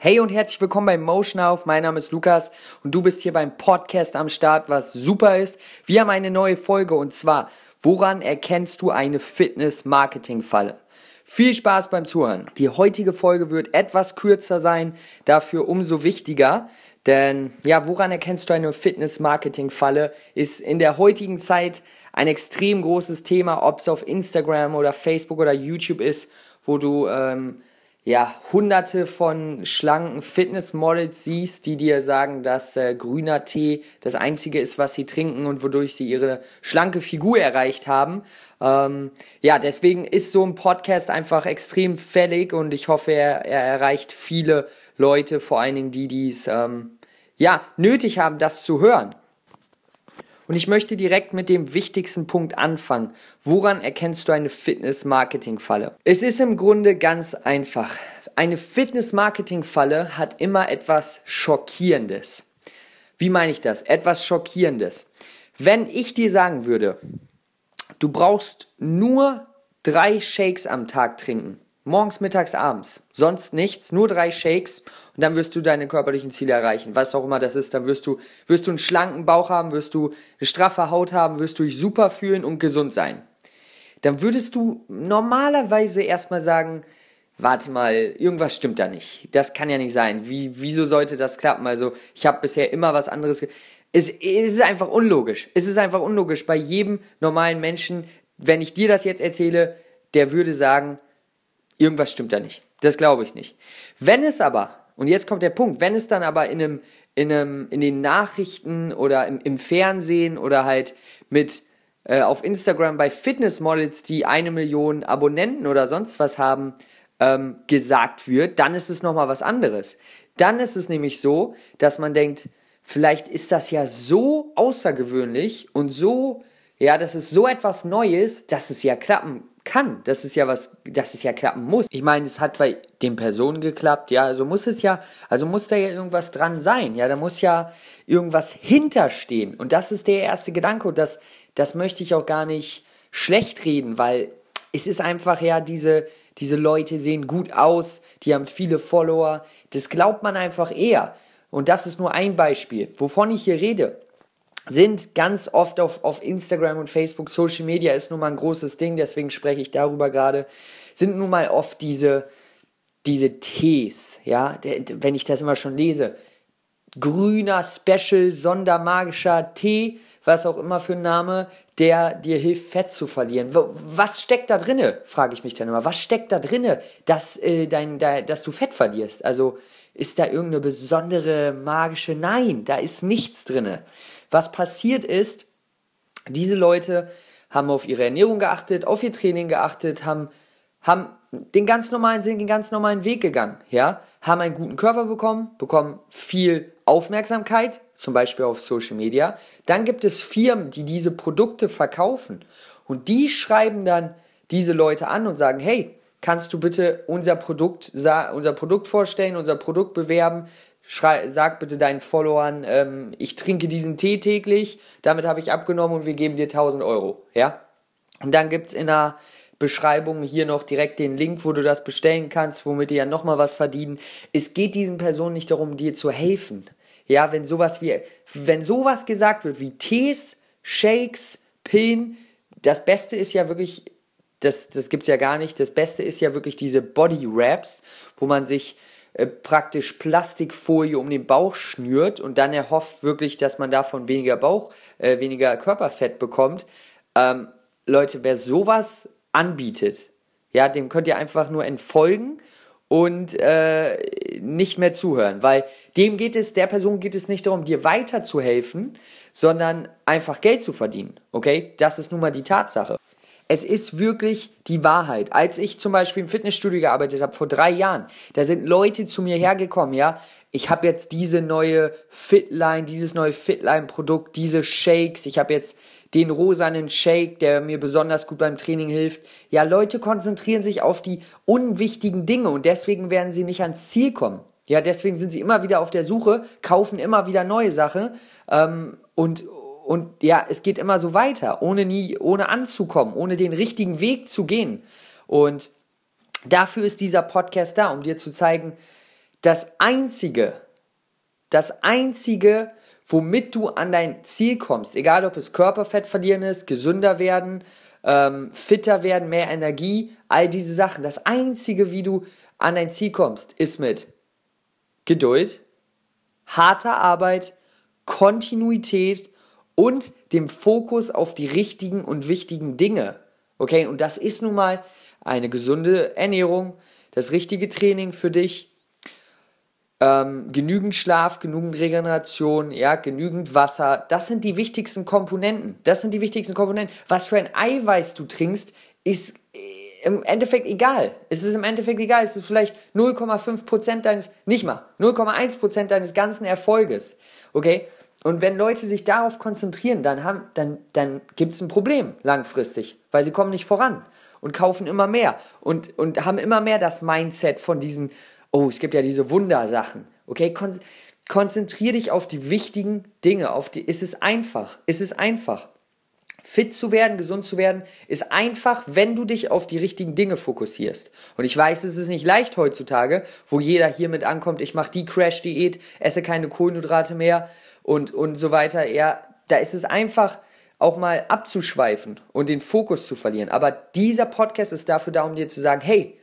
Hey und herzlich willkommen bei Motion auf. Mein Name ist Lukas und du bist hier beim Podcast am Start, was super ist. Wir haben eine neue Folge und zwar, woran erkennst du eine Fitness-Marketing-Falle? Viel Spaß beim Zuhören. Die heutige Folge wird etwas kürzer sein, dafür umso wichtiger. Denn ja, woran erkennst du eine Fitness-Marketing-Falle? Ist in der heutigen Zeit ein extrem großes Thema, ob es auf Instagram oder Facebook oder YouTube ist, wo du ähm, ja, hunderte von schlanken Fitnessmodels siehst, die dir sagen, dass äh, grüner Tee das einzige ist, was sie trinken und wodurch sie ihre schlanke Figur erreicht haben. Ähm, ja, deswegen ist so ein Podcast einfach extrem fällig und ich hoffe, er, er erreicht viele Leute, vor allen Dingen die, die es ähm, ja, nötig haben, das zu hören. Und ich möchte direkt mit dem wichtigsten Punkt anfangen. Woran erkennst du eine Fitness-Marketing-Falle? Es ist im Grunde ganz einfach. Eine Fitness-Marketing-Falle hat immer etwas Schockierendes. Wie meine ich das? Etwas Schockierendes. Wenn ich dir sagen würde, du brauchst nur drei Shakes am Tag trinken, Morgens, mittags, abends. Sonst nichts, nur drei Shakes und dann wirst du deine körperlichen Ziele erreichen. Was auch immer das ist, dann wirst du, wirst du einen schlanken Bauch haben, wirst du eine straffe Haut haben, wirst du dich super fühlen und gesund sein. Dann würdest du normalerweise erstmal sagen, warte mal, irgendwas stimmt da nicht. Das kann ja nicht sein. Wie, wieso sollte das klappen? Also, ich habe bisher immer was anderes. Es, es ist einfach unlogisch. Es ist einfach unlogisch. Bei jedem normalen Menschen, wenn ich dir das jetzt erzähle, der würde sagen, Irgendwas stimmt da nicht. Das glaube ich nicht. Wenn es aber, und jetzt kommt der Punkt, wenn es dann aber in, einem, in, einem, in den Nachrichten oder im, im Fernsehen oder halt mit äh, auf Instagram bei Fitnessmodels, die eine Million Abonnenten oder sonst was haben, ähm, gesagt wird, dann ist es nochmal was anderes. Dann ist es nämlich so, dass man denkt, vielleicht ist das ja so außergewöhnlich und so, ja, das ist so etwas Neues, dass es ja klappen kann. Das ist ja was, dass es ja klappen muss. Ich meine, es hat bei den Personen geklappt, ja, also muss es ja, also muss da ja irgendwas dran sein, ja, da muss ja irgendwas hinterstehen. Und das ist der erste Gedanke und das, das möchte ich auch gar nicht schlecht reden, weil es ist einfach ja diese, diese Leute sehen gut aus, die haben viele Follower, das glaubt man einfach eher. Und das ist nur ein Beispiel. Wovon ich hier rede, sind ganz oft auf, auf Instagram und Facebook, Social Media ist nun mal ein großes Ding, deswegen spreche ich darüber gerade, sind nun mal oft diese, diese Tees, ja, wenn ich das immer schon lese, grüner, special, sondermagischer Tee, was auch immer für ein Name, der dir hilft, Fett zu verlieren. Was steckt da drinne? Frage ich mich dann immer. Was steckt da drinne, dass, äh, dein, da, dass du Fett verlierst? Also ist da irgendeine besondere magische? Nein, da ist nichts drinne. Was passiert ist, diese Leute haben auf ihre Ernährung geachtet, auf ihr Training geachtet, haben, haben den ganz normalen, sind den ganz normalen Weg gegangen, ja, haben einen guten Körper bekommen, bekommen viel Aufmerksamkeit, zum Beispiel auf Social Media. Dann gibt es Firmen, die diese Produkte verkaufen und die schreiben dann diese Leute an und sagen, hey, kannst du bitte unser Produkt, unser Produkt vorstellen, unser Produkt bewerben, Schrei, sag bitte deinen Followern, ähm, ich trinke diesen Tee täglich, damit habe ich abgenommen und wir geben dir 1000 Euro. Ja? Und dann gibt es in der Beschreibung hier noch direkt den Link, wo du das bestellen kannst, womit die ja nochmal was verdienen. Es geht diesen Personen nicht darum, dir zu helfen. Ja, wenn sowas wie, wenn sowas gesagt wird wie Tees, Shakes, Pillen, das Beste ist ja wirklich, das, das gibt es ja gar nicht, das Beste ist ja wirklich diese Body Wraps, wo man sich äh, praktisch Plastikfolie um den Bauch schnürt und dann erhofft wirklich, dass man davon weniger Bauch, äh, weniger Körperfett bekommt. Ähm, Leute, wer sowas anbietet, ja, dem könnt ihr einfach nur entfolgen und äh, nicht mehr zuhören, weil dem geht es, der Person geht es nicht darum, dir weiterzuhelfen, sondern einfach Geld zu verdienen. Okay, das ist nun mal die Tatsache. Es ist wirklich die Wahrheit. Als ich zum Beispiel im Fitnessstudio gearbeitet habe, vor drei Jahren, da sind Leute zu mir hergekommen, ja. Ich habe jetzt diese neue Fitline, dieses neue Fitline-Produkt, diese Shakes. Ich habe jetzt den rosanen Shake, der mir besonders gut beim Training hilft. Ja, Leute konzentrieren sich auf die unwichtigen Dinge und deswegen werden sie nicht ans Ziel kommen. Ja, deswegen sind sie immer wieder auf der Suche, kaufen immer wieder neue Sachen ähm, und, und ja, es geht immer so weiter, ohne nie, ohne anzukommen, ohne den richtigen Weg zu gehen. Und dafür ist dieser Podcast da, um dir zu zeigen, das Einzige, das Einzige, womit du an dein Ziel kommst, egal ob es Körperfett verlieren ist, gesünder werden, ähm, fitter werden, mehr Energie, all diese Sachen. Das Einzige, wie du an dein Ziel kommst, ist mit Geduld, harter Arbeit, Kontinuität und dem Fokus auf die richtigen und wichtigen Dinge. Okay, und das ist nun mal eine gesunde Ernährung, das richtige Training für dich, ähm, genügend Schlaf, genügend Regeneration, ja, genügend Wasser. Das sind die wichtigsten Komponenten. Das sind die wichtigsten Komponenten. Was für ein Eiweiß du trinkst, ist äh, im Endeffekt egal. Es ist im Endeffekt egal. Es ist vielleicht 0,5% deines, nicht mal, 0,1% deines ganzen Erfolges. Okay? Und wenn Leute sich darauf konzentrieren, dann, dann, dann gibt es ein Problem langfristig, weil sie kommen nicht voran und kaufen immer mehr und, und haben immer mehr das Mindset von diesen, oh, es gibt ja diese Wundersachen. Okay, Kon konzentrier dich auf die wichtigen Dinge, auf die, ist es einfach, ist es einfach. Fit zu werden, gesund zu werden, ist einfach, wenn du dich auf die richtigen Dinge fokussierst. Und ich weiß, es ist nicht leicht heutzutage, wo jeder hiermit ankommt, ich mache die Crash-Diät, esse keine Kohlenhydrate mehr und, und so weiter. Ja, da ist es einfach, auch mal abzuschweifen und den Fokus zu verlieren. Aber dieser Podcast ist dafür da, um dir zu sagen, hey,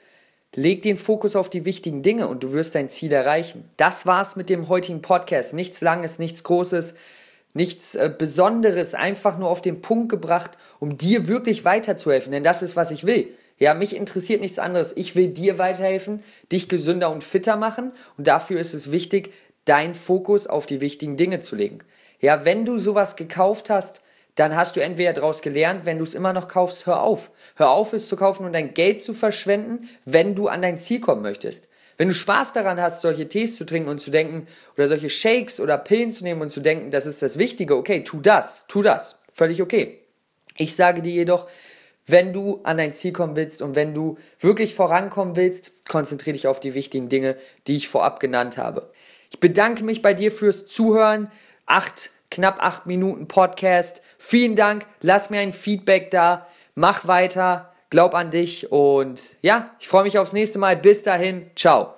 leg den Fokus auf die wichtigen Dinge und du wirst dein Ziel erreichen. Das war's mit dem heutigen Podcast. Nichts Langes, nichts Großes nichts äh, Besonderes, einfach nur auf den Punkt gebracht, um dir wirklich weiterzuhelfen. Denn das ist, was ich will. Ja, mich interessiert nichts anderes. Ich will dir weiterhelfen, dich gesünder und fitter machen. Und dafür ist es wichtig, deinen Fokus auf die wichtigen Dinge zu legen. Ja, wenn du sowas gekauft hast, dann hast du entweder daraus gelernt, wenn du es immer noch kaufst, hör auf. Hör auf, es zu kaufen und dein Geld zu verschwenden, wenn du an dein Ziel kommen möchtest. Wenn du Spaß daran hast, solche Tees zu trinken und zu denken, oder solche Shakes oder Pillen zu nehmen und zu denken, das ist das Wichtige, okay, tu das, tu das. Völlig okay. Ich sage dir jedoch, wenn du an dein Ziel kommen willst und wenn du wirklich vorankommen willst, konzentriere dich auf die wichtigen Dinge, die ich vorab genannt habe. Ich bedanke mich bei dir fürs Zuhören. Acht, knapp acht Minuten Podcast. Vielen Dank. Lass mir ein Feedback da. Mach weiter glaub an dich und ja, ich freue mich aufs nächste Mal. Bis dahin, ciao.